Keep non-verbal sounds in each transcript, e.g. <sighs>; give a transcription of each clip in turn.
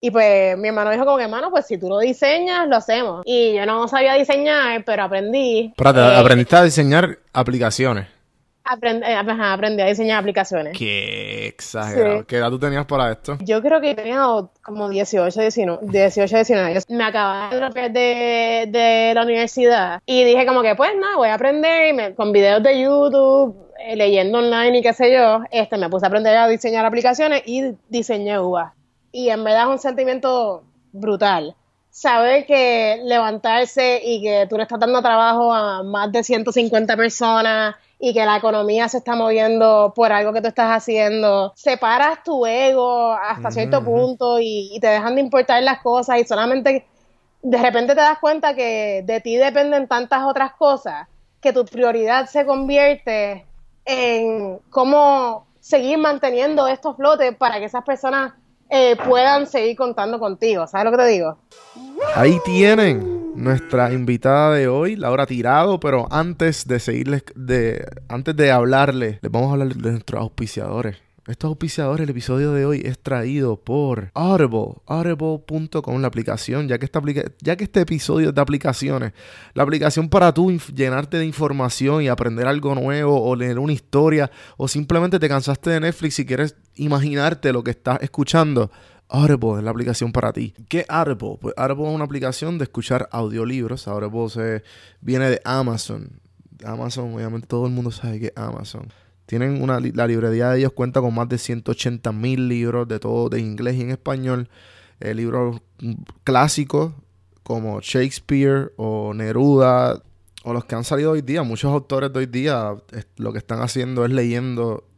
Y pues mi hermano dijo como que, hermano, pues si tú lo diseñas, lo hacemos. Y yo no sabía diseñar, pero aprendí. Espérate, Eh, aprendiste a diseñar aplicaciones. aprend- eh, ajá, aprendí a diseñar aplicaciones. Qué exagerado. Sí. ¿Qué edad tú tenías para esto? Yo creo que tenía como 18, 19, 18, 19 años. Me acababa de de, de la universidad y dije como que pues nada, voy a aprender y me- con videos de YouTube, eh, leyendo online y qué sé yo, este, me puse a aprender a diseñar aplicaciones y diseñé UVA. Y en verdad es un sentimiento brutal. Saber que levantarse y que tú le estás dando trabajo a más de 150 personas y que la economía se está moviendo por algo que tú estás haciendo, separas tu ego hasta cierto punto y, y te dejan de importar las cosas y solamente de repente te das cuenta que de ti dependen tantas otras cosas que tu prioridad se convierte en cómo seguir manteniendo estos flotes para que esas personas eh, puedan seguir contando contigo. ¿Sabes lo que te digo? Ahí tienen nuestra invitada de hoy, Laura Tirado, pero antes de seguirles, de, antes de hablarle, les vamos a hablar de nuestros auspiciadores. Estos auspiciadores, el episodio de hoy es traído por Audible, audible.com, la aplicación, ya que, ya que este episodio es de aplicaciones, la aplicación para tú llenarte de información y aprender algo nuevo o leer una historia o simplemente te cansaste de Netflix y quieres imaginarte lo que estás escuchando. Audible es la aplicación para ti. ¿Qué Audible? Pues Audible es una aplicación de escuchar audiolibros. Audible viene de Amazon. Amazon, obviamente todo el mundo sabe que es Amazon. Tienen una, la librería de ellos cuenta con más de 180 mil libros de todo, de inglés y en español. Eh, libros mm, clásicos como Shakespeare o Neruda o los que han salido hoy día. Muchos autores de hoy día lo que están haciendo es leyendo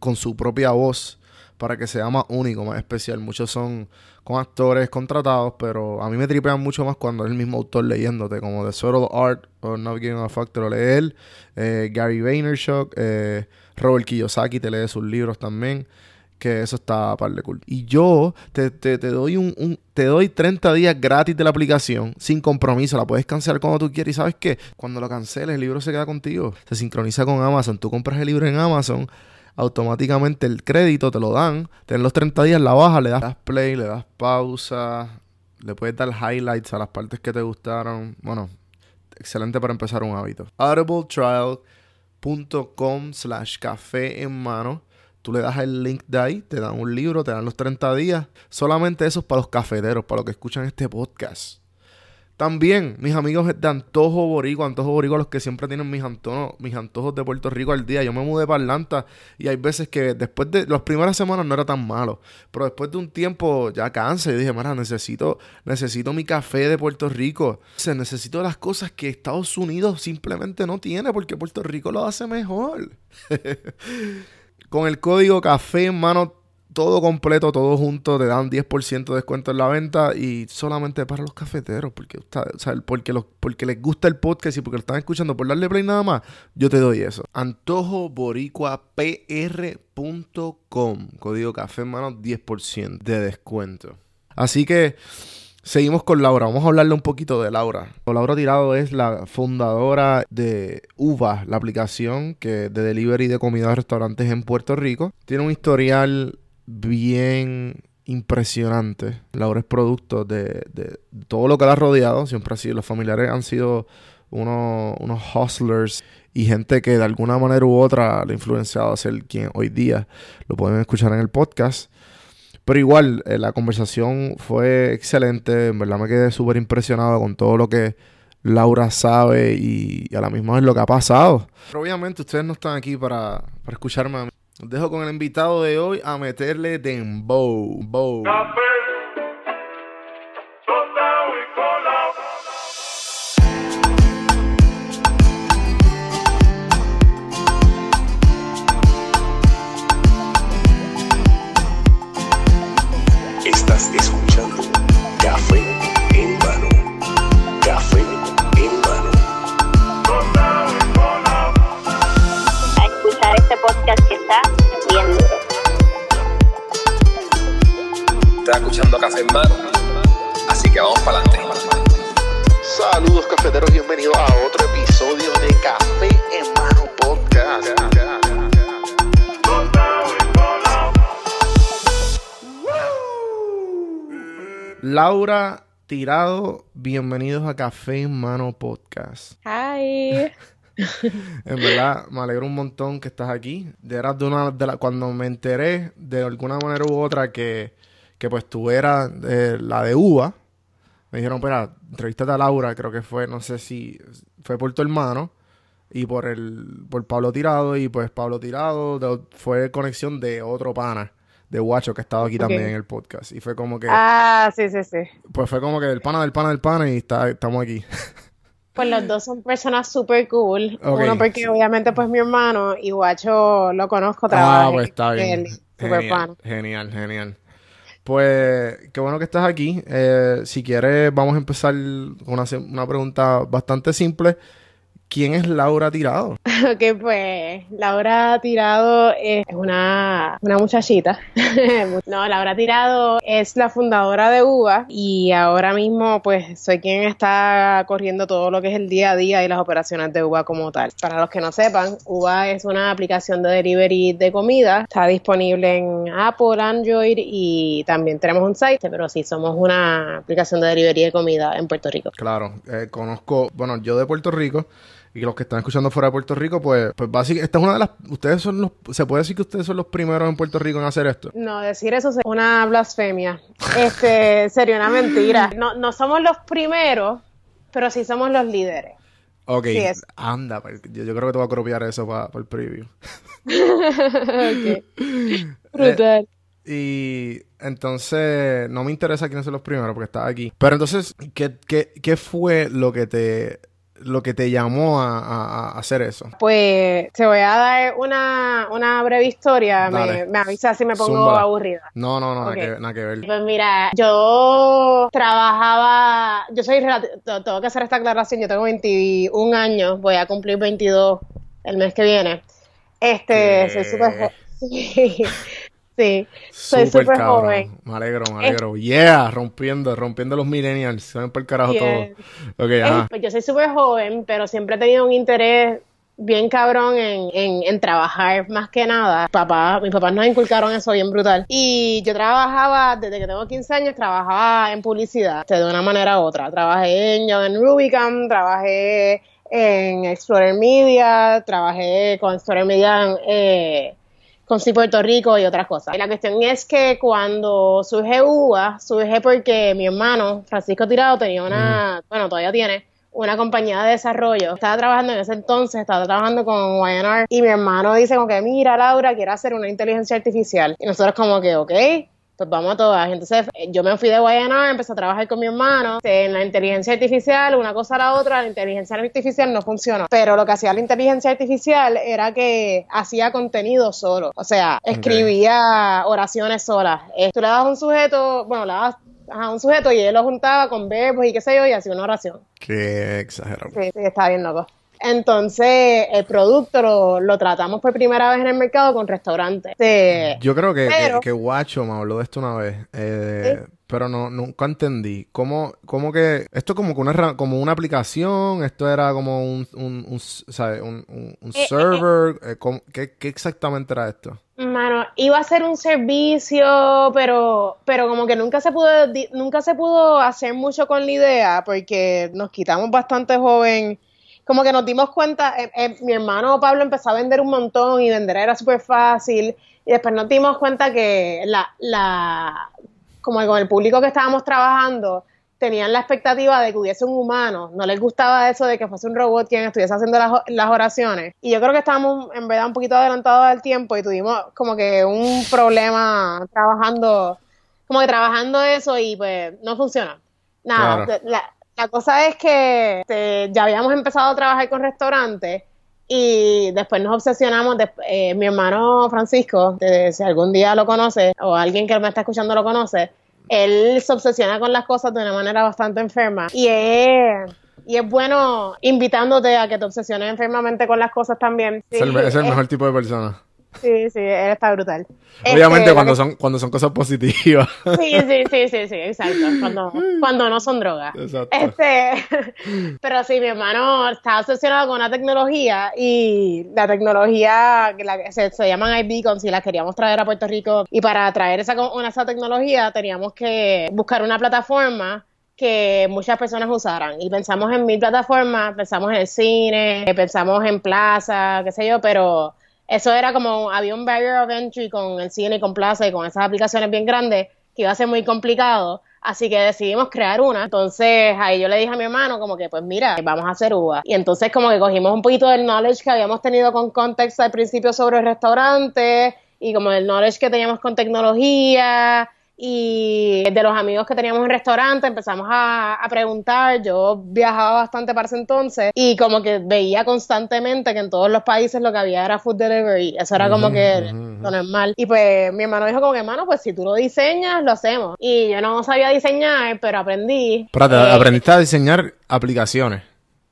con su propia voz para que sea más único, más especial. Muchos son con actores contratados, pero a mí me tripean mucho más cuando es el mismo autor leyéndote, como The Subtle Art o Not Giving a Fuck, te lo lee él. Eh, Gary Vaynerchuk, eh, Robert Kiyosaki te lee sus libros también, que eso está par de cool. Y yo te, te- te doy un, un- te doy 30 días gratis de la aplicación, sin compromiso, la puedes cancelar cuando tú quieras. Y sabes qué, cuando lo canceles, el libro se queda contigo. Se sincroniza con Amazon. Tú compras el libro en Amazon automáticamente el crédito te lo dan. Ten los 30 días, la baja, le das play, le das pausa, le puedes dar highlights a las partes que te gustaron. Bueno, excelente para empezar un hábito. audibletrial.com slash café en mano. Tú le das el link de ahí, te dan un libro, te dan los 30 días. Solamente eso es para los cafeteros, para los que escuchan este podcast. También, mis amigos de Antojo Boricua, Antojo Boricua, los que siempre tienen mis, anto- mis antojos de Puerto Rico al día. Yo me mudé para Atlanta y hay veces que después de las primeras semanas no era tan malo, pero después de un tiempo ya cansa y dije, mira, necesito, necesito mi café de Puerto Rico. O necesito las cosas que Estados Unidos simplemente no tiene porque Puerto Rico lo hace mejor. <laughs> Con el código café en mano, todo completo, todo junto, te dan 10% de descuento en la venta y solamente para los cafeteros, porque, o sea, porque, los, porque les gusta el podcast y porque lo están escuchando por darle play nada más, yo te doy eso. AntojoBoricuaPR.com, código café en mano, 10% de descuento. Así que Seguimos con Laura. Vamos a hablarle un poquito de Laura. Laura Tirado es la fundadora de Uva, la aplicación que de delivery de comida a restaurantes en Puerto Rico. Tiene un historial bien impresionante. Laura es producto de, de todo lo que la ha rodeado. Siempre ha sido, los familiares han sido unos, unos hustlers y gente que de alguna manera u otra le ha influenciado a ser quien hoy día lo pueden escuchar en el podcast. Pero igual, eh, la conversación fue excelente. En verdad me quedé súper impresionado con todo lo que Laura sabe y, a la misma vez lo que ha pasado. Pero obviamente ustedes no están aquí para, para escucharme dejo con el invitado de hoy a meterle dembow. Bow. Estás escuchando Café en mano. Café en mano. A escuchar este podcast Estás escuchando Café en Mano. Así que vamos para adelante. Saludos cafeteros, bienvenidos a otro episodio de Café en Mano Podcast. Laura Tirado, bienvenidos a Café en Mano Podcast. Hi. <laughs> En verdad, me alegro un montón que estás aquí. Eras de una de la, cuando me enteré de alguna manera u otra que, que pues tú eras eh, la de uva, me dijeron, espera, entrevístate a Laura, creo que fue, no sé si fue por tu hermano y por el por Pablo Tirado y pues Pablo Tirado de- fue conexión de otro pana de Guacho que estaba aquí Ok. también en el podcast y fue como que Ah, sí, sí, sí. pues fue como que del pana del pana del pana y está, estamos aquí. Pues los dos son personas súper cool. Uno porque obviamente pues mi hermano y Guacho lo conozco, trabaja Ah, pues está bien. él, Genial, pana. genial, genial. Pues qué bueno que estás aquí. Eh, si quieres, vamos a empezar con una, una pregunta bastante simple. ¿Quién es Laura Tirado? <laughs> Ok, pues Laura Tirado es una, una muchachita. <laughs> No, Laura Tirado es la fundadora de UVA y ahora mismo pues soy quien está corriendo todo lo que es el día a día y las operaciones de UVA como tal. Para los que no sepan, UVA es una aplicación de delivery de comida. Está disponible en Apple, Android y también tenemos un site, pero sí somos una aplicación de delivery de comida en Puerto Rico. Claro, eh, conozco, bueno, yo de Puerto Rico y los que están escuchando fuera de Puerto Rico, pues, pues básicamente, esta es una de las, ustedes son los, se puede decir que ustedes son los primeros en Puerto Rico en hacer esto. No, decir eso es una blasfemia. Este, <laughs> sería una mentira. No, no somos los primeros, pero sí somos los líderes. Ok, Sí anda, pues, yo, yo creo que te voy a copiar eso para el preview. <laughs> Ok. Brutal. Y entonces no me interesa quiénes son los primeros porque estás aquí. Pero entonces, ¿qué, qué, qué fue lo que te lo que te llamó a, a- a hacer eso? Pues te voy a dar una, una breve historia. Me, me avisa si me pongo Zúmbala. aburrida. No, no, no, nada, Ok. que, nada que ver. Pues mira, yo trabajaba, yo soy, tengo que hacer esta aclaración, yo tengo 21 años, voy a cumplir 22 el mes que viene. Este, soy súper <laughs> sí, sí, soy Súper joven. Me alegro, me alegro. Yeah, rompiendo, rompiendo los millennials. Se ven por el carajo Yes. todo. Ok, ajá. pues yo soy súper joven, pero siempre he tenido un interés bien cabrón en, en, en trabajar más que nada. Papá, mis papás nos inculcaron eso bien brutal. Y yo trabajaba, desde que tengo 15 años, trabajaba en publicidad, de una manera u otra. Trabajé en Young and Rubicam, trabajé en Explorer Media, trabajé con Explorer Media en, eh, con Sí Puerto Rico y otras cosas. Y la cuestión es que cuando surge UBA, surge porque mi hermano, Francisco Tirado, tenía una, bueno, todavía tiene, una compañía de desarrollo. Estaba trabajando en ese entonces, estaba trabajando con YNR y mi hermano dice como que, mira Laura, quiero hacer una inteligencia artificial. Y nosotros como que, ok, pues vamos a todas. Entonces eh, yo me fui de YNR, empecé a trabajar con mi hermano en la inteligencia artificial, una cosa a la otra, la inteligencia artificial no funcionó. Pero lo que hacía la inteligencia artificial era que hacía contenido solo. O sea, escribía oraciones solas. Tú le das un sujeto, bueno, le das a un sujeto y él lo juntaba con verbos y qué sé yo y hacía una oración. Qué exagerado. Sí, sí, está bien loco. Entonces, el producto lo, lo tratamos por primera vez en el mercado con restaurantes. Sí. Yo creo que, Pero- que, que Guacho me habló de esto una vez, eh, pero no nunca entendí. ¿Cómo, cómo que esto como que una como una aplicación? ¿Esto era como un, un, un, ¿sabes? un, un- un Eh, eh, server? Eh, ¿cómo- qué, qué exactamente era esto? Mano, iba a ser un servicio, pero, pero como que nunca se pudo, nunca se pudo hacer mucho con la idea, porque nos quitamos bastante joven. Como que nos dimos cuenta, eh, eh, mi hermano Pablo empezó a vender un montón y vender era súper fácil. Y después nos dimos cuenta que la, la, como con el público que estábamos trabajando, tenían la expectativa de que hubiese un humano, no les gustaba eso de que fuese un robot quien estuviese haciendo las, las oraciones. Y yo creo que estábamos en verdad un poquito adelantados al tiempo y tuvimos como que un problema trabajando, como que trabajando eso y pues no funciona. Nada, Claro. la, la cosa es que este, ya habíamos empezado a trabajar con restaurantes y después nos obsesionamos. de- eh, mi hermano Francisco, de- si algún día lo conoce o alguien que me está escuchando lo conoce, él se obsesiona con las cosas de una manera bastante enferma. Y es, y es bueno invitándote a que te obsesiones enfermamente con las cosas también. es, el, Sí, es el es- mejor tipo de persona. Sí, sí, él está brutal. Obviamente Este, cuando son, cuando son cosas positivas. Sí, sí, sí, sí, sí, exacto. Cuando, cuando no son drogas. Exacto. Este, pero sí, mi hermano está obsesionado con una tecnología y la tecnología que la- se, se llaman iBeacons y las queríamos traer a Puerto Rico y para traer esa, una, esa tecnología teníamos que buscar una plataforma que muchas personas usaran y pensamos en mil plataformas, pensamos en el cine, pensamos en plaza, qué sé yo, pero eso era como, había un barrier of entry con el cine y con plaza y con esas aplicaciones bien grandes que iba a ser muy complicado. Así que decidimos crear una. Entonces ahí yo le dije a mi hermano como que pues mira, vamos a hacer uva. Y entonces como que cogimos un poquito del knowledge que habíamos tenido con context al principio sobre el restaurante y como el knowledge que teníamos con tecnología y de los amigos que teníamos en restaurante empezamos a, a preguntar. Yo viajaba bastante para ese entonces y como que veía constantemente que en todos los países lo que había era food delivery. Eso era como que lo normal. Y pues mi hermano dijo como que, hermano, pues si tú lo diseñas, lo hacemos. Y yo no sabía diseñar, pero aprendí. Eh, aprendiste a diseñar aplicaciones.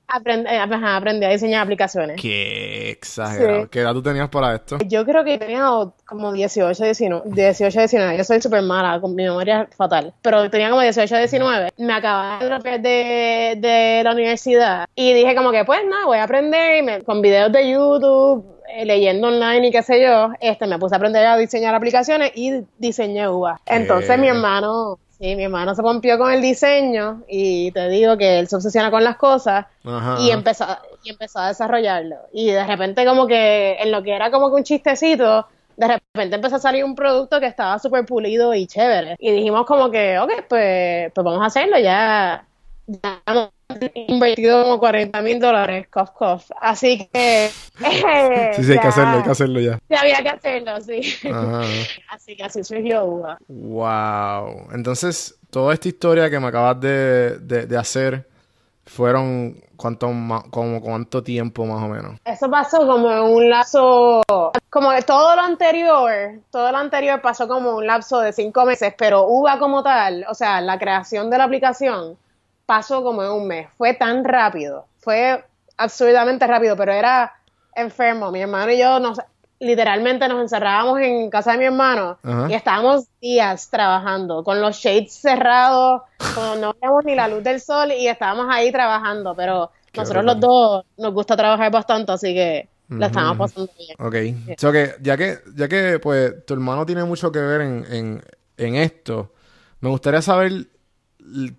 Aprend- eh, ajá, aprendí a diseñar aplicaciones. Qué exagerado. Sí. ¿Qué edad tú tenías para esto? Yo creo que tenía como 18, 19, 18, 19. Yo soy súper mala, con mi memoria es fatal. Pero tenía como 18, 19. Me acababa de de, de la universidad y dije como que pues nada, voy a aprender y me- con videos de YouTube, eh, leyendo online y qué sé yo, este, me puse a aprender a diseñar aplicaciones y diseñé UVA. Entonces mi hermano... Sí, mi hermano se pompió con el diseño y te digo que él se obsesiona con las cosas Ajá. y empezó, y empezó a desarrollarlo. Y de repente como que en lo que era como que un chistecito, de repente empezó a salir un producto que estaba súper pulido y chévere. Y dijimos como que, ok, pues, pues vamos a hacerlo, ya, ya invertido como 40 mil dólares, cough, cough. Así que... eh, <laughs> Sí, sí, hay que hacerlo, hay que hacerlo ya. ya había que hacerlo, sí. Ajá. <laughs> Así que así surgió UVA. Wow. Entonces, toda esta historia que me acabas de, de- de hacer fueron cuánto, como cuánto tiempo más o menos. Eso pasó como en un lapso, como que todo lo anterior, todo lo anterior pasó como un lapso de cinco meses, pero UVA como tal, o sea, la creación de la aplicación pasó como en un mes. Fue tan rápido, fue absurdamente rápido, pero era enfermo. Mi hermano y yo nos, literalmente nos encerrábamos en casa de mi hermano y estábamos días trabajando con los shades cerrados, con- no veíamos ni la luz del sol y estábamos ahí trabajando, pero Qué nosotros los dos nos gusta trabajar bastante, así que la estábamos pasando bien. Ok. So que, ya que, ya que pues tu hermano tiene mucho que ver en, en, en esto, me gustaría saber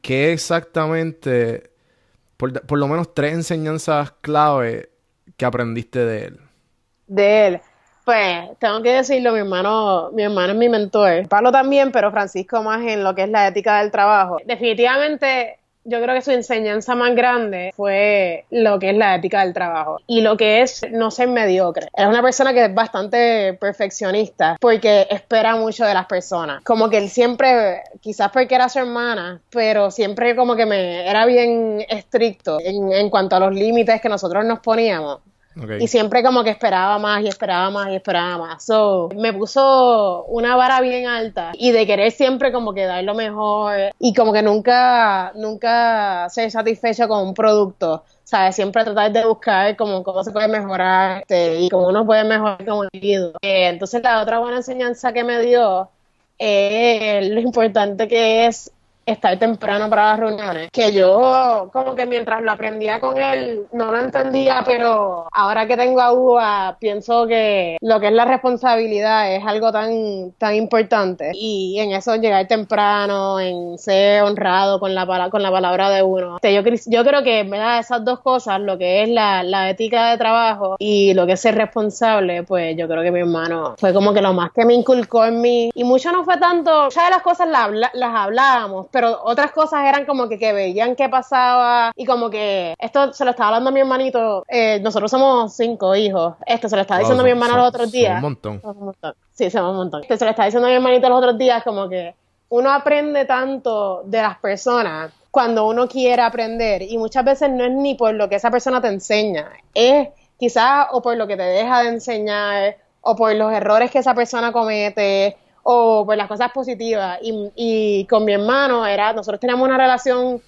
qué exactamente, por, por lo menos tres enseñanzas clave que aprendiste de él. de él. Pues tengo que decirlo, mi hermano, mi hermano es mi mentor. Pablo también, pero Francisco más en lo que es la ética del trabajo. Definitivamente, yo creo que su enseñanza más grande fue lo que es la ética del trabajo y lo que es no ser mediocre. Es una persona que es bastante perfeccionista porque espera mucho de las personas. Como que él siempre, quizás porque era su hermana, pero siempre como que me era bien estricto en, en cuanto a los límites que nosotros nos poníamos. Y siempre como que esperaba más y esperaba más y esperaba más. So, me puso una vara bien alta y de querer siempre como que dar lo mejor y como que nunca, nunca ser satisfecho con un producto. ¿Sabes? Siempre tratar de buscar como cómo se puede mejorar este, y cómo uno puede mejorar como individuo. Eh, entonces la otra buena enseñanza que me dio es lo importante que es estar temprano para las reuniones. Que yo, como que mientras lo aprendía con él, no lo entendía, pero ahora que tengo a UA, pienso que lo que es la responsabilidad es algo tan, tan importante. Y en eso llegar temprano, en ser honrado con la, con la palabra de uno. Yo, yo creo que en verdad esas dos cosas, lo que es la, la ética de trabajo y lo que es ser responsable, pues yo creo que mi hermano fue como que lo más que me inculcó en mí. Y mucho no fue tanto, muchas de las cosas las, las hablábamos, pero otras cosas eran como que, que veían qué pasaba y como que esto se lo estaba hablando a mi hermanito. eh, nosotros somos cinco hijos. Esto se lo estaba diciendo a mi Wow, son- hermano los son- otros son días. un montón. Somos un montón. Sí, somos un montón. Este, se lo estaba diciendo a mi hermanito los otros días, como que uno aprende tanto de las personas cuando uno quiere aprender y muchas veces no es ni por lo que esa persona te enseña, es quizás o por lo que te deja de enseñar o por los errores que esa persona comete o por las cosas positivas. Y, y con mi hermano era, nosotros teníamos una relación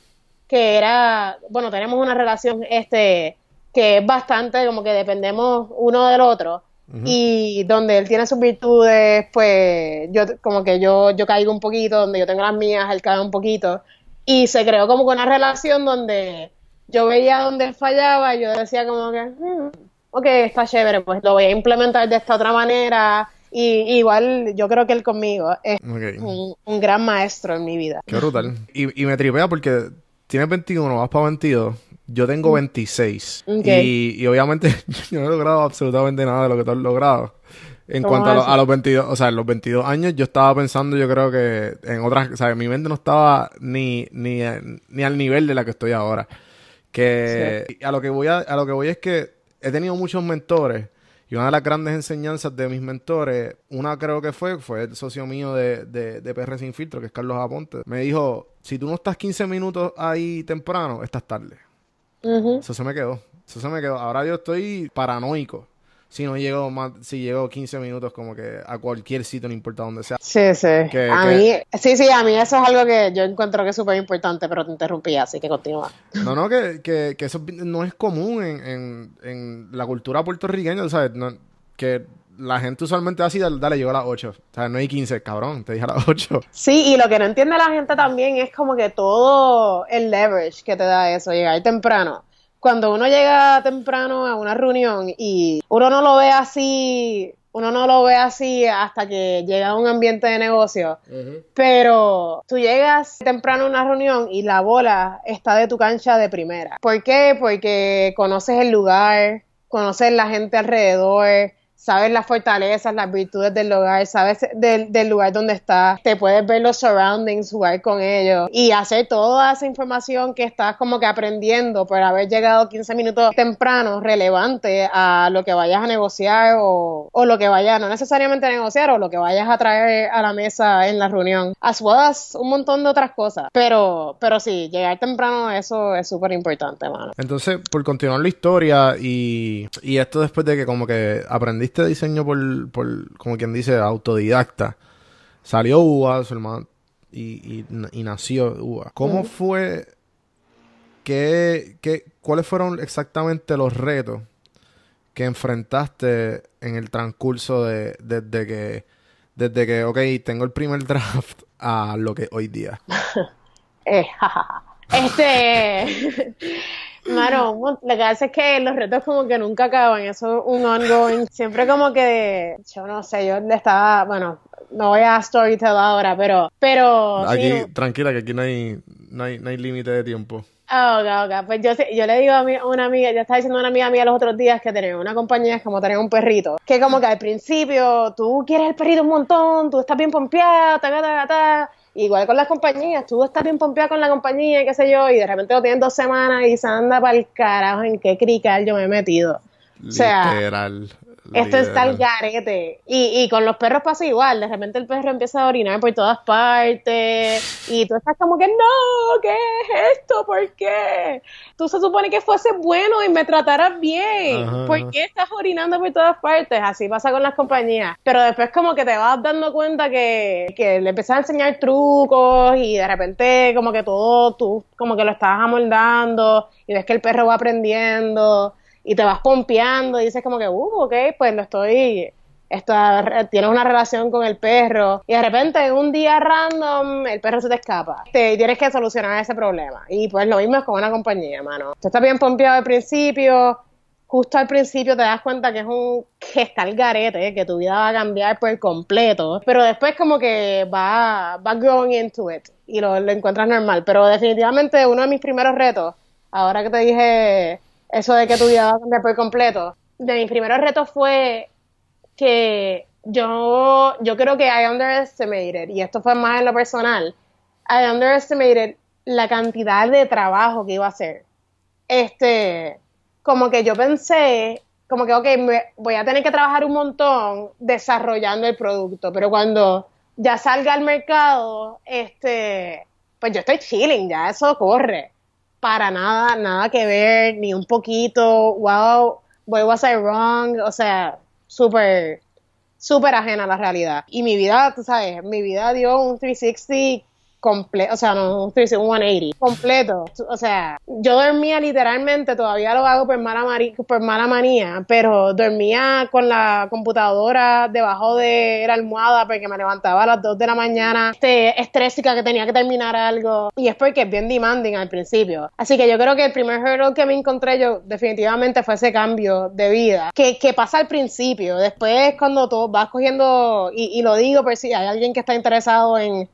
que era, bueno, tenemos una relación este que es bastante como que dependemos uno del otro y donde él tiene sus virtudes, pues yo como que yo, yo caigo un poquito, donde yo tengo las mías, él cae un poquito. Y se creó como que una relación donde yo veía donde él fallaba y yo decía como que, "Hmm, ok, está chévere, pues lo voy a implementar de esta otra manera. Y igual yo creo que él conmigo es un, un gran maestro en mi vida. Qué brutal. Y, y me tripea porque tienes 21, vas para 22. Yo tengo 26. Ok. Y, y obviamente <laughs> yo no he logrado absolutamente nada de lo que tú has logrado. En ¿Cómo cuanto a, lo- eso? a los 22, o sea, en los 22 años yo estaba pensando, yo creo que en otras, o sea, mi mente no estaba ni, ni, ni al nivel de la que estoy ahora. Que a lo que voy a, a lo que voy es que he tenido muchos mentores y una de las grandes enseñanzas de mis mentores, una creo que fue, fue el socio mío de, de, de PR Sin Filtro, que es Carlos Aponte. Me dijo, si tú no estás 15 minutos ahí temprano, estás tarde. Eso se me quedó. Eso se me quedó. Ahora yo estoy paranoico. Si no llego más, si llego 15 minutos como que a cualquier sitio, no importa dónde sea. Sí, sí. Que- a que- mí, sí, sí, a mí eso es algo que yo encuentro que es súper importante, pero te interrumpí, así que continúa. No, no, que, que, que eso no es común en, en, en la cultura puertorriqueña, ¿sabes? No- que la gente usualmente así, dale, dale, llegó a las 8. O sea, no hay 15, cabrón, te dije a las 8. Sí, y lo que no entiende la gente también es como que todo el leverage que te da eso, llegar temprano. Cuando uno llega temprano a una reunión y uno no lo ve así, uno no lo ve así hasta que llega a un ambiente de negocio, pero tú llegas temprano a una reunión y la bola está de tu cancha de primera. ¿Por qué? Porque conoces el lugar, conoces la gente alrededor, sabes las fortalezas, las virtudes del lugar, sabes del, del lugar donde estás, te puedes ver los surroundings, jugar con ellos y hacer toda esa información que estás como que aprendiendo por haber llegado 15 minutos temprano relevante a lo que vayas a negociar o, o lo que vayas, no necesariamente a negociar o lo que vayas a traer a la mesa en la reunión, as well as un montón de otras cosas. Pero, pero sí, llegar temprano eso es súper importante, mano. Entonces, por continuar la historia y, y esto después de que como que aprendiste diseño por, por como quien dice, autodidacta, salió UA, su hermano, y, y, y nació UA. ¿Cómo fue, qué, qué, cuáles fueron exactamente los retos que enfrentaste en el transcurso de, desde que, desde que, ok, tengo el primer <laughs> draft a lo que hoy día? <laughs> Eh. <laughs> Este, mano, lo que pasa es que los retos como que nunca acaban, eso es un ongoing, siempre como que, yo no sé, yo estaba, bueno, no voy a storytell ahora, pero, pero, Aquí, tranquila, que aquí no hay, no hay, no hay límite de tiempo. Ah, ok, ok. Pues yo, yo le digo a, mi- una amiga, yo estaba diciendo a una amiga mía los otros días que tenía una compañía es como tener un perrito. Que como que al principio tú quieres el perrito un montón, tú estás bien pompeada, ta, ta, ta, ta. Igual con las compañías, tú estás bien pompeada con la compañía, qué sé yo, y de repente lo tienes dos semanas y se anda para el carajo en qué crical yo me he metido. Literal. Esto está al garete. Y, y con los perros pasa igual. De repente el perro empieza a orinar por todas partes. Y tú estás como que, no, ¿qué es esto? ¿Por qué? Tú se supone que fuese bueno y me trataras bien. Ajá, ¿Por qué estás orinando por todas partes? Así pasa con las compañías. Pero después como que te vas dando cuenta que, que le empiezas a enseñar trucos y de repente como que todo tú como que lo estabas amoldando y ves que el perro va aprendiendo y te vas pompeando y dices como que, uh, ok, pues lo estoy, tienes una relación con el perro y de repente en un día random el perro se te escapa. Te- y tienes que solucionar ese problema. Y pues lo mismo es con una compañía, mano. Tú estás bien pompeado al principio, justo al principio te das cuenta que es un que está el garete, que tu vida va a cambiar por completo, pero después como que va, va growing into it y lo, lo encuentras normal, pero definitivamente uno de mis primeros retos, ahora que te dije eso de que tu vida va a cambiar por completo, de mis primeros retos fue que yo, yo creo que I underestimated, y esto fue más en lo personal, I underestimated la cantidad de trabajo que iba a hacer. Este, como que yo pensé, como que, ok, me- voy a tener que trabajar un montón desarrollando el producto, pero cuando ya salga al mercado, este, pues yo estoy chilling, ya eso corre. Para nada, nada que ver, ni un poquito, wow, what was I wrong? O sea, súper, súper ajena a la realidad. Y mi vida, tú sabes, mi vida dio un 360 completo, o sea, no estoy diciendo un 180, completo. O sea, yo dormía literalmente, todavía lo hago por mala, manía, pero dormía con la computadora debajo de la almohada porque me levantaba a las 2 de la mañana, este, estrésica que tenía que terminar algo. Y es porque es bien demanding al principio. Así que yo creo que el primer hurdle que me encontré yo definitivamente fue ese cambio de vida que, que pasa al principio. Después cuando tú vas cogiendo, y, y lo digo por si hay alguien que está interesado en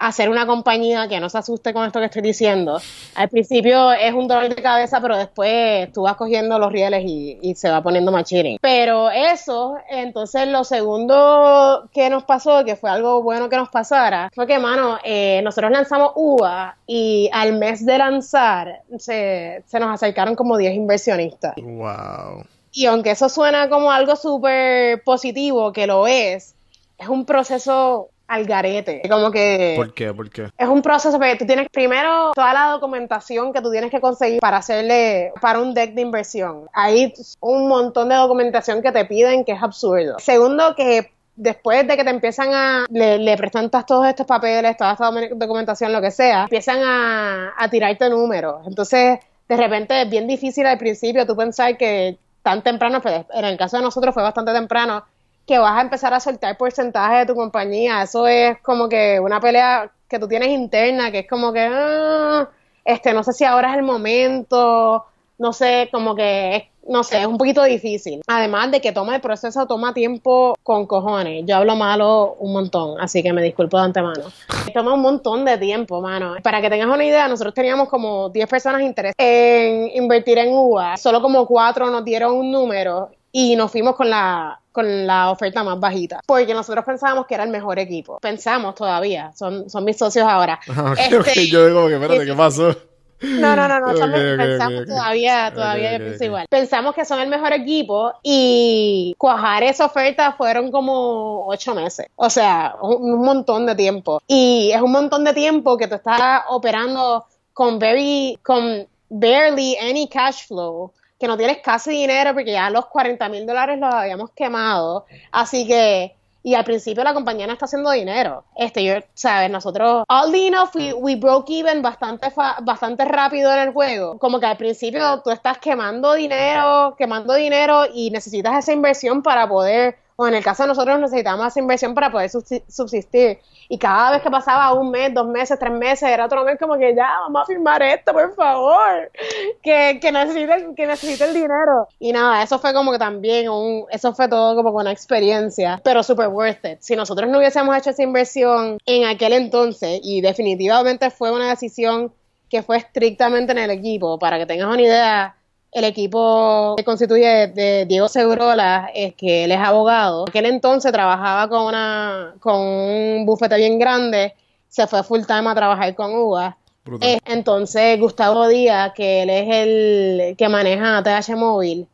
hacer una compañía que no se asuste con esto que estoy diciendo. Al principio es un dolor de cabeza, pero después tú vas cogiendo los rieles y, y se va poniendo más. Pero eso, entonces lo segundo que nos pasó, que fue algo bueno que nos pasara, fue que, mano, eh, nosotros lanzamos UVA y al mes de lanzar se, se nos acercaron como 10 inversionistas. Wow. Y aunque eso suena como algo súper positivo, que lo es, es un proceso al garete. Como que ¿Por qué? ¿Por qué? es un proceso porque tú tienes primero toda la documentación que tú tienes que conseguir para hacerle para un deck de inversión. Hay un montón de documentación que te piden que es absurdo. Segundo, que después de que te empiezan a le, le presentas todos estos papeles, toda esta docu- documentación, lo que sea, empiezan a, a tirarte números. Entonces, de repente es bien difícil al principio tú pensar que tan temprano, pues, en el caso de nosotros fue bastante temprano, que vas a empezar a soltar porcentaje de tu compañía. Eso es como que una pelea que tú tienes interna, que es como que, ah, este, no sé si ahora es el momento, no sé, como que, no sé, es un poquito difícil. Además de que toma el proceso, toma tiempo con cojones. Yo hablo malo un montón, así que me disculpo de antemano. Toma un montón de tiempo, mano. Para que tengas una idea, nosotros teníamos como 10 personas interesadas en invertir en UVA. Solo como 4 nos dieron un número y nos fuimos con la con la oferta más bajita porque nosotros pensábamos que era el mejor equipo pensamos todavía son son mis socios ahora <laughs> Ah, Este, Yo digo que, espérate, ¿qué pasó? no, no, no, no, <laughs> pensamos todavía, todavía yo pienso igual. Pensamos que son el mejor equipo y cuajar esa oferta fueron como ocho meses. O sea, un, un montón de tiempo. Y es un montón de tiempo que tú estás operando con very, con barely any cash flow, que no tienes casi dinero porque ya los 40 mil dólares los habíamos quemado. Así que y al principio la compañía no está haciendo dinero. Este, yo, sabes, nosotros, oddly enough, we, we broke even bastante, bastante rápido en el juego. Como que al principio tú estás quemando dinero, quemando dinero y necesitas esa inversión para poder, o en el caso de nosotros necesitamos esa inversión para poder subsi- subsistir. Y cada vez que pasaba un mes, dos meses, tres meses, era otro mes como que ya, vamos a firmar esto, por favor. Que, que necesite, que necesite el dinero. Y nada, eso fue como que también un, eso fue todo como una experiencia, pero super worth it. Si nosotros no hubiésemos hecho esa inversión en aquel entonces, y definitivamente fue una decisión que fue estrictamente en el equipo, para que tengas una idea, el equipo se constituye de Diego Segurola, es que él es abogado. En aquel entonces trabajaba con una con un bufete bien grande, se fue full time a trabajar con. Brutal. Eh, entonces Gustavo Díaz, que él es el que maneja TH Móvil,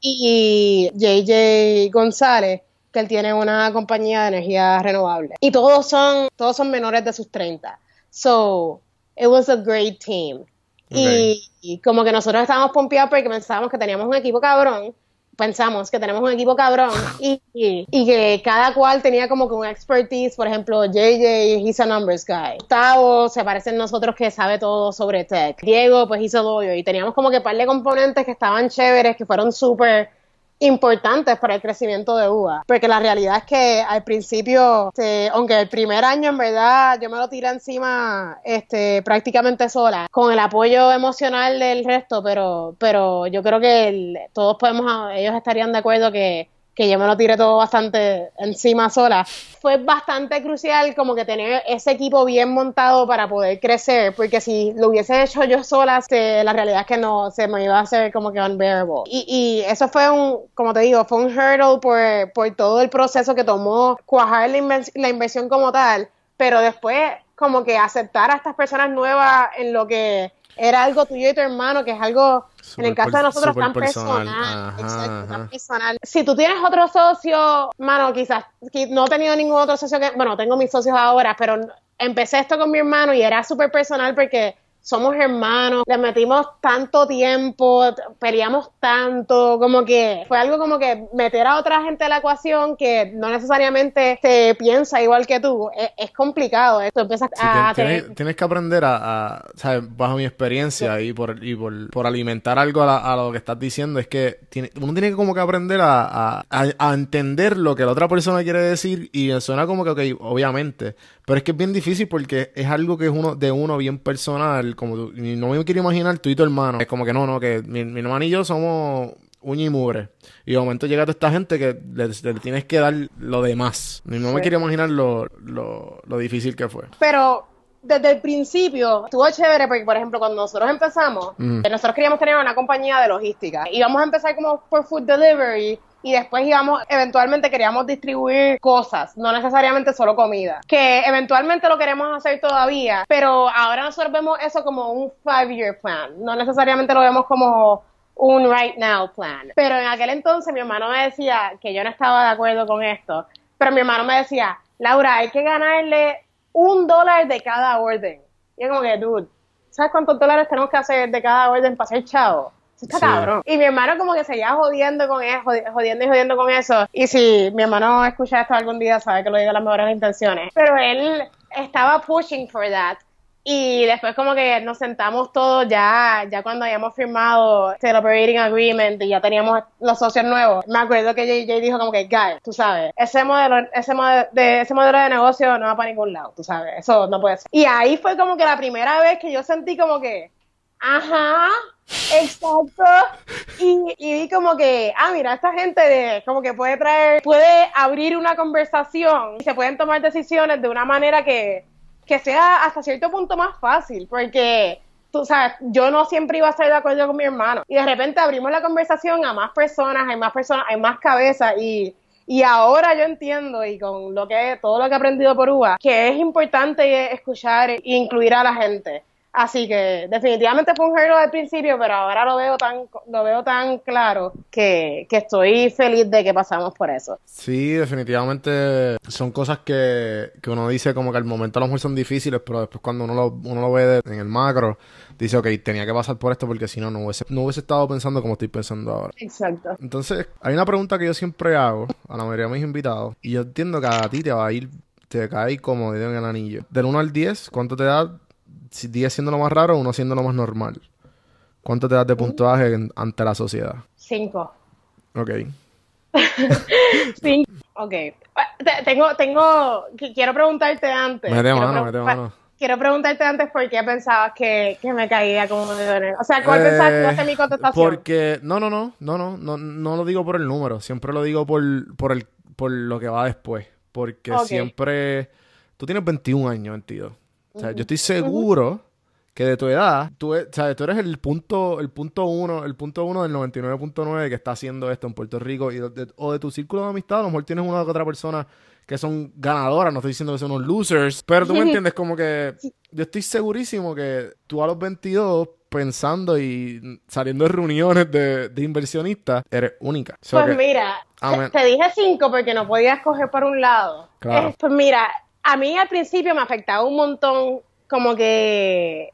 y JJ González, que él tiene una compañía de energía renovable. Y todos son, todos son menores de sus 30. So, it was a great team. Y, como que nosotros estábamos pompeados porque pensábamos que teníamos un equipo cabrón. Pensamos que tenemos un equipo cabrón y, y, que cada cual tenía como que un expertise. Por ejemplo, JJ, he's a numbers guy. Gustavo se parece a nosotros que sabe todo sobre tech. Diego, pues hizo lawyer. Y teníamos como que par de componentes que estaban chéveres, que fueron súper importantes para el crecimiento de UBA. Porque la realidad es que al principio, este, aunque el primer año en verdad yo me lo tiré encima este, prácticamente sola, con el apoyo emocional del resto, pero, pero yo creo que todos podemos, ellos estarían de acuerdo que que yo me lo tiré todo bastante encima sola, fue bastante crucial como que tener ese equipo bien montado para poder crecer, porque si lo hubiese hecho yo sola, se- la realidad es que no, se me iba a hacer como que unbearable. Y, y eso fue un, como te digo, fue un hurdle por, por todo el proceso que tomó cuajar la, inven- la inversión como tal, pero después como que aceptar a estas personas nuevas en lo que era algo tuyo y tu hermano, que es algo, en el caso de nosotros, tan personal. personal. Ajá, exacto, tan personal. Si tú tienes otro socio, mano, quizás qui- no he tenido ningún otro socio que, bueno, tengo mis socios ahora, pero empecé esto con mi hermano y era súper personal porque somos hermanos, le metimos tanto tiempo, peleamos tanto, como que fue algo como que meter a otra gente en la ecuación que no necesariamente se piensa igual que tú, es, es complicado, esto empiezas Sí, a tien- tienes, tener- tienes que aprender a, a, ¿sabes? bajo mi experiencia y por, y por, por alimentar algo a, la- a lo que estás diciendo, es que tiene- uno tiene que como que aprender a, a, a- a entender lo que la otra persona quiere decir y suena como que, ok, obviamente, pero es que es bien difícil porque es algo que es uno de uno bien personal, como tú, no me quiero imaginar tú y tu hermano, es como que no, no, que mi, mi hermano y yo somos uña y mugre. Y de momento llega toda esta gente que le, le tienes que dar lo demás. No me quiero imaginar lo, lo, lo difícil que fue. Pero desde el principio estuvo chévere porque, por ejemplo, cuando nosotros empezamos, Mm. nosotros queríamos tener una compañía de logística. Íbamos a empezar como por food delivery y después íbamos, eventualmente queríamos distribuir cosas, no necesariamente solo comida. Que eventualmente lo queremos hacer todavía, pero ahora nosotros vemos eso como un five-year plan. No necesariamente lo vemos como un right now plan. Pero en aquel entonces mi hermano me decía que yo no estaba de acuerdo con esto, pero mi hermano me decía, Laura, hay que ganarle un dólar de cada orden. Y yo como que, dude, ¿sabes cuántos dólares tenemos que hacer de cada orden para ser chavo? Está Sí. cabrón. Y mi hermano como que seguía jodiendo con eso, jodi- jodiendo y jodiendo con eso. Y si mi hermano escucha esto algún día, sabe que lo digo con las mejores intenciones. Pero él estaba pushing for that. Y después como que nos sentamos todos ya, ya cuando habíamos firmado el operating agreement y ya teníamos los socios nuevos. Me acuerdo que JJ dijo como que, guys, tú sabes, ese modelo, ese modelo de, ese modelo de negocio no va para ningún lado, tú sabes, eso no puede ser. Y ahí fue como que la primera vez que yo sentí como que, ajá, exacto. Y, y vi como que, ah, mira, esta gente de, como que puede traer, puede abrir una conversación y se pueden tomar decisiones de una manera que, que sea hasta cierto punto más fácil, porque tú sabes, yo no siempre iba a estar de acuerdo con mi hermano. Y de repente abrimos la conversación a más personas, hay más personas, hay más cabezas y, y ahora yo entiendo y con lo que todo lo que he aprendido por UBA, que es importante escuchar e incluir a la gente. Así que definitivamente fue un hurdle al principio, pero ahora lo veo tan, lo veo tan claro que, que estoy feliz de que pasamos por eso. Sí, definitivamente son cosas que, que uno dice como que al momento a lo mejor son difíciles, pero después cuando uno lo, uno lo ve de- en el macro, dice, ok, tenía que pasar por esto porque si no, no hubiese, no hubiese estado pensando como estoy pensando ahora. Exacto. Entonces, hay una pregunta que yo siempre hago a la mayoría de mis invitados, y yo entiendo que a ti te va a ir, te cae como dedo en el anillo. Del 1 al 10, ¿cuánto te da? Si 10 siendo lo más raro, 1 siendo lo más normal. ¿Cuánto te das de puntuaje en- ante la sociedad? Cinco. Ok. <laughs> Sí. Ok. Te- Tengo, tengo, qui- quiero preguntarte antes. Mete Quiero mano, mete mano. Quiero preguntarte antes por qué pensabas que, que me caía como de O sea, ¿cuál pensabas que iba mi contestación? Eh, Porque, no, no, no, no, no, no, no lo digo por el número, siempre lo digo por, por el, por lo que va después. Porque siempre, tú tienes 21 años, 22. O sea, yo estoy seguro que de tu edad, tú, e- o sea, tú eres el punto, el punto uno, el punto uno del 99.9 que está haciendo esto en Puerto Rico y de- o de tu círculo de amistad, a lo mejor tienes una u otra persona que son ganadoras, no estoy diciendo que son unos losers, pero tú me <laughs> entiendes como que yo estoy segurísimo que tú a los 22 pensando y saliendo de reuniones de, de inversionistas, eres única. So Pues que- mira, te, te dije cinco porque no podía escoger por un lado. Claro. Eh, pues mira, a mí al principio me afectaba un montón como que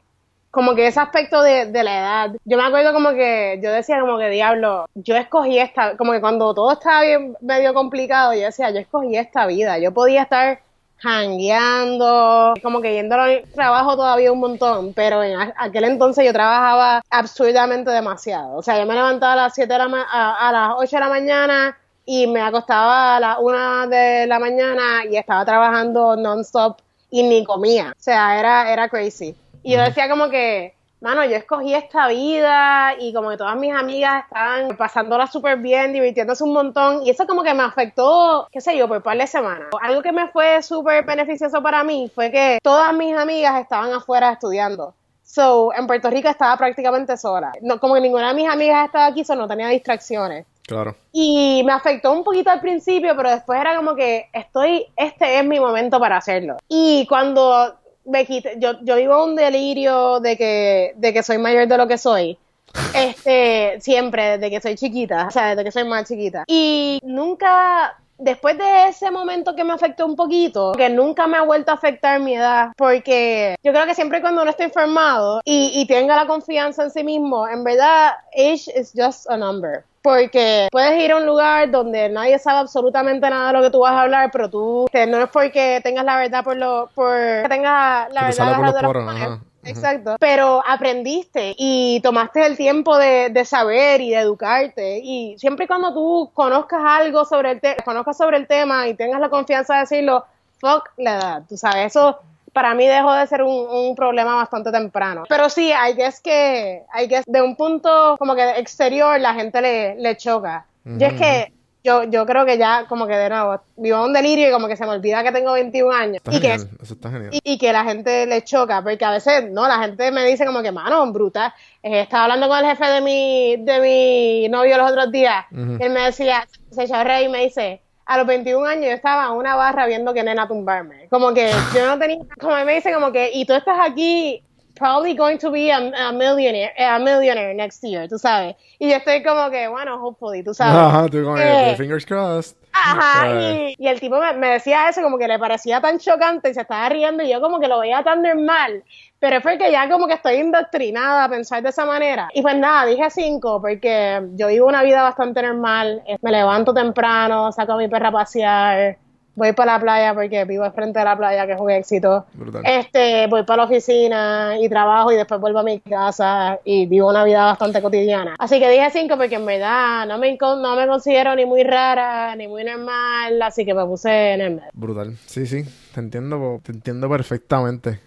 como que ese aspecto de, de la edad. Yo me acuerdo como que yo decía como que diablo, yo escogí esta, como que cuando todo estaba bien medio complicado, yo decía, yo escogí esta vida. Yo podía estar hangueando, como que yendo al trabajo todavía un montón, pero en aquel entonces yo trabajaba absurdamente demasiado. O sea, yo me levantaba a las 7 de la ma- a, a las 8 de la mañana y me acostaba a las 1 de la mañana y estaba trabajando non-stop y ni comía. O sea, era, era crazy. Y yo decía como que, mano, yo escogí esta vida y como que todas mis amigas estaban pasándola súper bien, divirtiéndose un montón. Y eso como que me afectó, qué sé yo, por un par de semanas. Algo que me fue súper beneficioso para mí fue que todas mis amigas estaban afuera estudiando. So, en Puerto Rico estaba prácticamente sola. No, como que ninguna de mis amigas estaba aquí, so no tenía distracciones. Claro. Y me afectó un poquito al principio, pero después era como que estoy, este es mi momento para hacerlo. Y cuando me quité, yo, yo vivo un delirio de que, de que soy mayor de lo que soy. <laughs> Este, siempre, desde que soy chiquita, o sea, desde que soy más chiquita. Y nunca después de ese momento que me afectó un poquito, que nunca me ha vuelto a afectar mi edad, porque yo creo que siempre cuando uno está informado y, y tenga la confianza en sí mismo, en verdad, age is just a number. Porque puedes ir a un lugar donde nadie sabe absolutamente nada de lo que tú vas a hablar, pero tú, no es porque tengas la verdad por lo, por que tengas la verdad por los poros, ajá, ajá. Exacto. Pero aprendiste y tomaste el tiempo de, de saber y de educarte. Y siempre y cuando tú conozcas algo sobre el, te- conozcas sobre el tema y tengas la confianza de decirlo, fuck la edad. Tú sabes, eso para mí dejó de ser un, un problema bastante temprano. Pero sí, hay que es que, hay que de un punto como que exterior la gente le, le choca. Yo es que yo, yo creo que ya como que de nuevo vivo un delirio y como que se me olvida que tengo 21 años. Está y que eso está genial. y, y que la gente le choca, porque a veces, no, la gente me dice como que, mano, brutal. Eh, estaba hablando con el jefe de mi, de mi novio los otros días, y él me decía, se echó a reír y me dice, a los 21 años yo estaba en una barra viendo que nena tumbarme. Como que yo no tenía, como me dice como que, y tú estás aquí, probably going to be a, a millionaire, a millionaire next year, tú sabes. Y yo estoy como que, bueno, hopefully, tú sabes. Ajá, tú que, Eh, fingers crossed. Ajá, y, y el tipo me, me decía eso como que le parecía tan chocante y se estaba riendo y yo como que lo veía tan normal, pero es porque ya como que estoy indoctrinada a pensar de esa manera. Y pues nada, dije cinco porque yo vivo una vida bastante normal, eh, me levanto temprano, saco a mi perra a pasear, voy para la playa porque vivo al frente de la playa, que es un éxito. Brutal. Este, voy para la oficina y trabajo y después vuelvo a mi casa y vivo una vida bastante cotidiana. Así que dije cinco porque en verdad no me, no me considero ni muy rara ni muy normal, así que me puse en el medio. Brutal. Sí, sí, te entiendo, te entiendo perfectamente.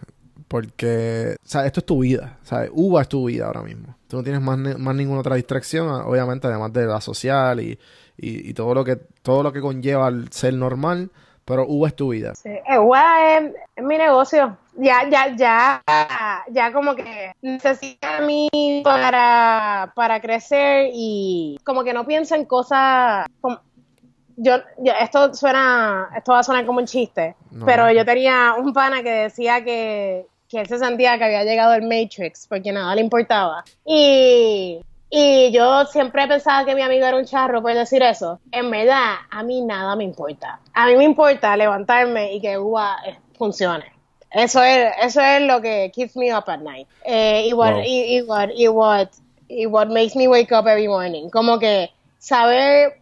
Porque, o sea, esto es tu vida. ¿sabes? Uva es tu vida ahora mismo. Tú no tienes más, más ninguna otra distracción, obviamente, además de la social y, y, y todo lo que todo lo que conlleva el ser normal. Pero Uva es tu vida. Sí, eh, es, es mi negocio. Ya, ya, ya, ya como que necesita a mí para, para crecer y como que no pienso en cosas como, yo, yo- esto suena, esto va a sonar como un chiste, No. pero yo tenía un pana que decía que, que él se sentía que había llegado el Matrix porque nada le importaba. Y, y yo siempre pensaba que mi amigo era un charro por decir eso. En verdad, a mí nada me importa. A mí me importa levantarme y que UA eh, funcione. Eso es, eso es lo que keeps me up at night. Eh, y, what, Wow. y, y what, y what, y what makes me wake up every morning. Como que saber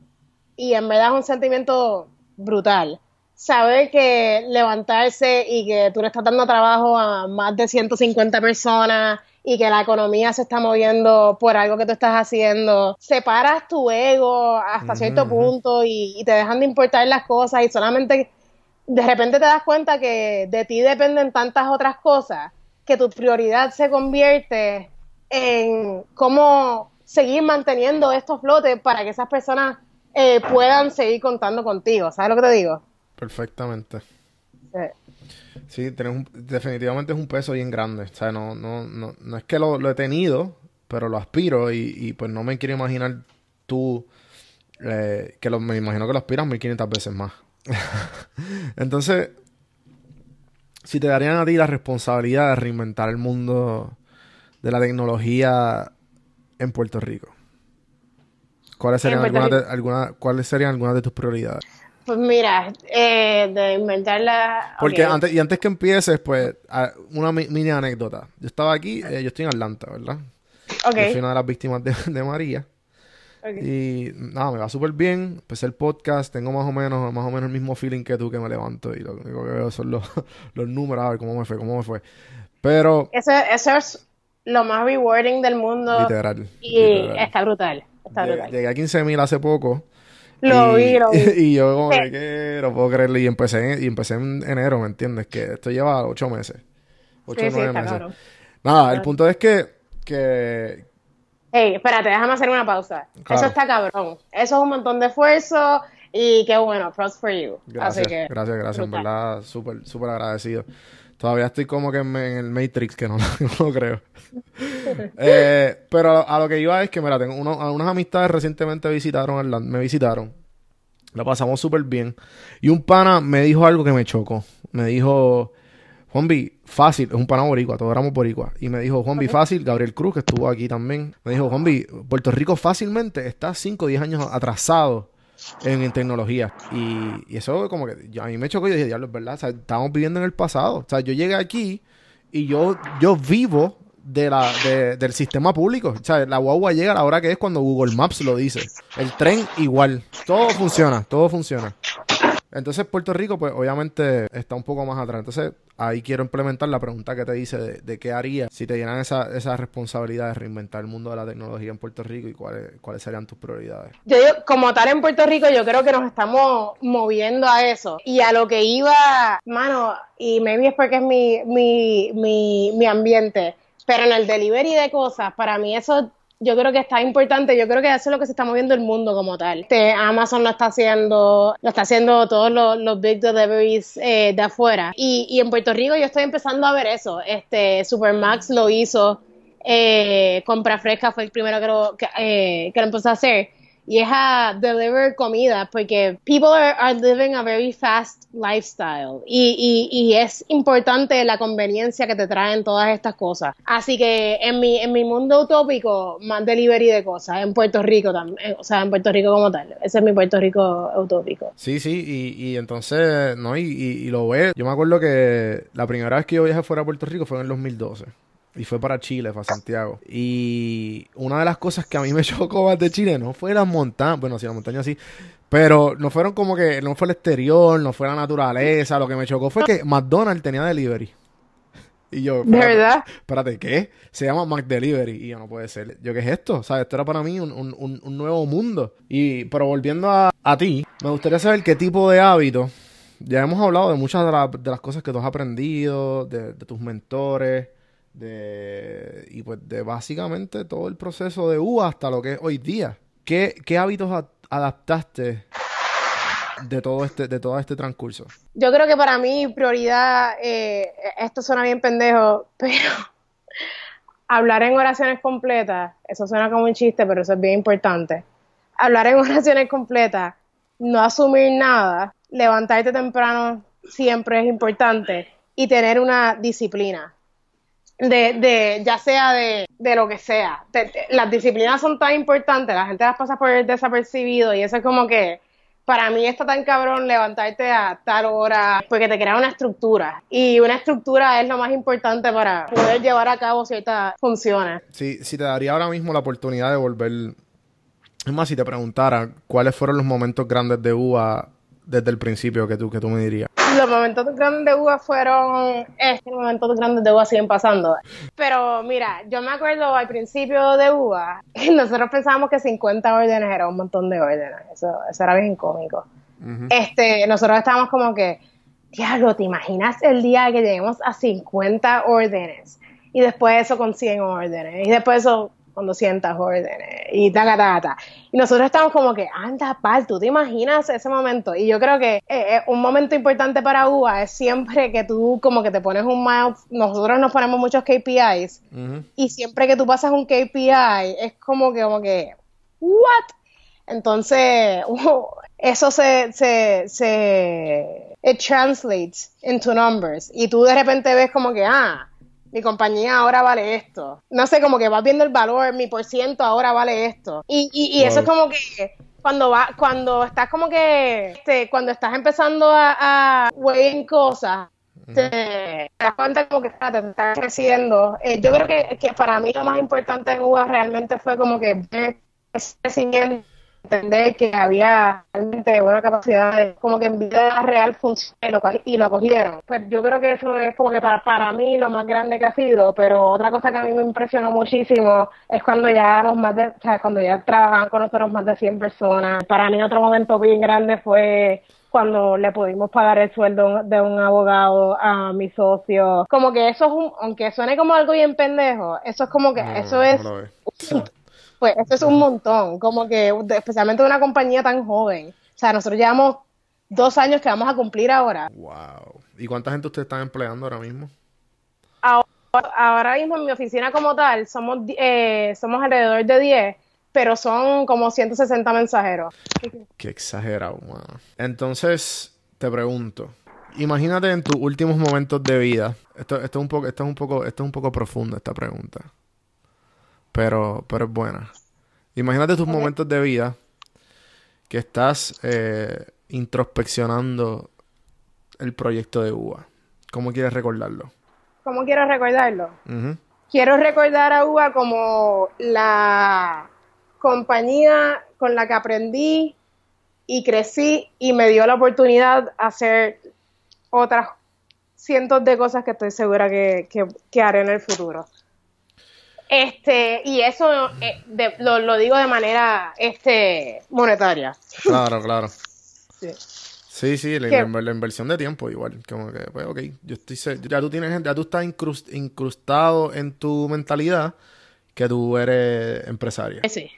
y en verdad es un sentimiento brutal. Saber que levantarse y que tú le estás dando trabajo a más de 150 personas y que la economía se está moviendo por algo que tú estás haciendo, separas tu ego hasta cierto punto y, y te dejan de importar las cosas y solamente de repente te das cuenta que de ti dependen tantas otras cosas que tu prioridad se convierte en cómo seguir manteniendo estos flotes para que esas personas eh, puedan seguir contando contigo. ¿Sabes lo que te digo? Perfectamente. Sí. Sí, tienes un- definitivamente es un peso bien grande. O sea, no, no, no, no es que lo, lo he tenido, pero lo aspiro y, y, pues no me quiero imaginar tú, eh, que lo, me imagino que lo aspiras 1500 veces más. <laughs> Entonces, si te darían a ti la responsabilidad de reinventar el mundo de la tecnología en Puerto Rico, ¿cuáles serían, algunas de, alguna- ¿cuáles serían algunas de tus prioridades? Pues mira, eh, de inventar la... Porque antes, y antes que empieces, pues, una mi- mini anécdota. Yo estaba aquí, eh, yo estoy en Atlanta, ¿verdad? Ok, Yo fui una de las víctimas de, de María. ok. Y nada, me va súper bien. Empecé el podcast, tengo más o menos, más o menos el mismo feeling que tú que me levanto. Y lo único que veo son los, <laughs> los números, a ver cómo me fue, cómo me fue. Pero, Eso, eso es lo más rewarding del mundo literal. y literal. está brutal. Está brutal. llegué a 15.000 hace poco. Lo y, vi, lo vi. <laughs> Y yo como Sí. que, no puedo creerlo. Y empecé, y empecé en enero, ¿me entiendes? Que esto lleva ocho meses. Ocho Sí, nueve meses. Nada, el punto es que, que Hey, espérate, déjame hacer una pausa. Claro. Eso está cabrón. Eso es un montón de esfuerzo y qué bueno, props for you. gracias, Así que, gracias, gracias, en verdad, súper, súper agradecido. Todavía estoy como que en, en el Matrix, que no, <laughs> no lo creo. Eh, pero a, a lo que iba es que, mira, tengo uno- a unas amistades recientemente visitaron me visitaron. Lo pasamos súper bien. Y un pana me dijo algo que me chocó. Me dijo, Juanvi, fácil, es un pana boricua, todos éramos boricua. Y me dijo, Juanvi, fácil, Gabriel Cruz, que estuvo aquí también. Me dijo, Juanvi, Puerto Rico fácilmente está 5 o 10 años atrasado en, tecnología. Y, eso como que yo- a mí me chocó y yo dije, diablo, es verdad, o sea, estamos viviendo en el pasado. O sea, yo llegué aquí y yo, yo vivo de la, de- del sistema público. O sea, la guagua llega a la hora que es cuando Google Maps lo dice. El tren igual. Todo funciona, todo funciona. Entonces Puerto Rico, pues obviamente está un poco más atrás. Entonces ahí quiero implementar la pregunta que te hice de, qué haría si te dieran esa, esa responsabilidad de reinventar el mundo de la tecnología en Puerto Rico y cuáles, cuáles serían tus prioridades. Yo digo, como tal en Puerto Rico, yo creo que nos estamos moviendo a eso. Y a lo que iba, mano, y maybe es porque es mi, mi, mi, mi ambiente, pero en el delivery de cosas, para mí eso yo creo que está importante. Yo creo que eso es lo que se está moviendo el mundo como tal. Este, Amazon lo está haciendo, lo está haciendo todos los, los big deliveries eh, de afuera. Y, y en Puerto Rico yo estoy empezando a ver eso. Este, Supermax lo hizo eh, Compra Fresca fue el primero que que, eh, que lo empezó a hacer. Y es a deliver comida porque people are, are living a very fast lifestyle y, y, y es importante la conveniencia que te traen todas estas cosas. Así que en mi, en mi mundo utópico, más delivery de cosas, en Puerto Rico también, o sea, en Puerto Rico como tal. Ese es mi Puerto Rico utópico. Sí, sí, y, y entonces, no, y, y- lo ve. Yo me acuerdo que la primera vez que yo viajé fuera a Puerto Rico fue en el 2012. Y fue para Chile, fue a Santiago. Y una de las cosas que a mí me <laughs> chocó más de Chile no fue las montañas, bueno, sí, las montañas sí, pero no fueron como que, no fue el exterior, no fue la naturaleza, lo que me chocó fue que McDonald's tenía delivery. Y yo, ¿De espérate, verdad? espérate, ¿qué? Se llama McDelivery. Y yo, no puede ser. Yo, ¿qué es esto? O sea, esto era para mí un, un- un- nuevo mundo. Y, pero volviendo a, a ti, me gustaría saber qué tipo de hábitos. Ya hemos hablado de muchas de, la- de las cosas que tú has aprendido, de, de tus mentores, de, y pues de básicamente todo el proceso de UA hasta lo que es hoy día. ¿Qué, qué hábitos adaptaste de todo este, de todo este transcurso? Yo creo que para mí prioridad, eh, esto suena bien pendejo, <laughs> pero hablar en oraciones completas, eso suena como un chiste, pero eso es bien importante. Hablar en <laughs> oraciones completas, no asumir nada, levantarte temprano siempre es importante y tener una disciplina. De, de, ya sea de, de lo que sea. Te- las disciplinas son tan importantes, la gente las pasa por desapercibido y eso es como que para mí está tan cabrón levantarte a tal hora porque te crea una estructura y una estructura es lo más importante para poder llevar a cabo ciertas funciones. Si, si te daría ahora mismo la oportunidad de volver. Es más, si te preguntara cuáles fueron los momentos grandes de UA desde el principio que tú, que tú me dirías. Los momentos grandes de UA fueron, este, los momentos grandes de UA siguen pasando. Pero mira, yo me acuerdo al principio de UA, <laughs> nosotros pensábamos que 50 órdenes era un montón de órdenes. Eso, eso era bien cómico. Este, nosotros estábamos como que, diablo, ¿te imaginas el día que lleguemos a 50 órdenes? Y después eso con 100 órdenes. Y después eso con 200 órdenes. Y ta, ta, ta. Y nosotros estamos como que, anda, pal, ¿tú te imaginas ese momento? Y yo creo que eh, eh, un momento importante para UA es siempre que tú como que te pones un mile, nosotros nos ponemos muchos KPIs Ujú. y siempre que tú pasas un KPI es como que, como que, ¿what? Entonces, <laughs> eso se, se, se, it translates into numbers y tú de repente ves como que, ah, mi compañía ahora vale esto. No sé, como que vas viendo el valor, mi por ciento ahora vale esto. Y, y, y eso es como que cuando va, cuando estás como que, este, cuando estás empezando a, a weighing cosas, te, te das cuenta como que espérate, te estás creciendo. Eh, yo creo que, que para mí lo más importante en UBA realmente fue como que ver ese crecimiento, entender que había realmente buena capacidad de, como que en vida real funciona y lo, acogieron. Pues yo creo que eso es como que para, para mí lo más grande que ha sido, pero otra cosa que a mí me impresionó muchísimo es cuando ya los más de, o sea, cuando ya trabajaban con nosotros más de 100 personas. Para mí otro momento bien grande fue cuando le pudimos pagar el sueldo de un abogado a mi socio. Como que eso es un, aunque suene como algo bien pendejo, eso es como que, No, eso no es. Pues eso es un montón, como que especialmente de una compañía tan joven. O sea, nosotros llevamos dos años que vamos a cumplir ahora. Wow. ¿Y cuánta gente ustedes están empleando ahora mismo? Ahora, ahora mismo en mi oficina como tal somos, eh, somos alrededor de 10, pero son como 160 mensajeros. Qué exagerado, mano. Entonces, te pregunto. Imagínate en tus últimos momentos de vida. Esto, esto es un poco, esto es un poco, esto es un poco profundo esta pregunta. Pero, pero es buena. Imagínate tus momentos de vida que estás eh, introspeccionando el proyecto de UBA? ¿Cómo quieres recordarlo? ¿Cómo quiero recordarlo? Ujú. Quiero recordar a UBA como la compañía con la que aprendí y crecí y me dio la oportunidad de hacer otras cientos de cosas que estoy segura que, que- que haré en el futuro. Este, y eso eh, de- lo, lo digo de manera este, monetaria. Claro, claro. Sí. Sí, sí, la, inversión de tiempo igual, como que, pues, ok, yo estoy, ya tú tienes, ya tú estás incrust- incrustado en tu mentalidad que tú eres empresaria, Sí.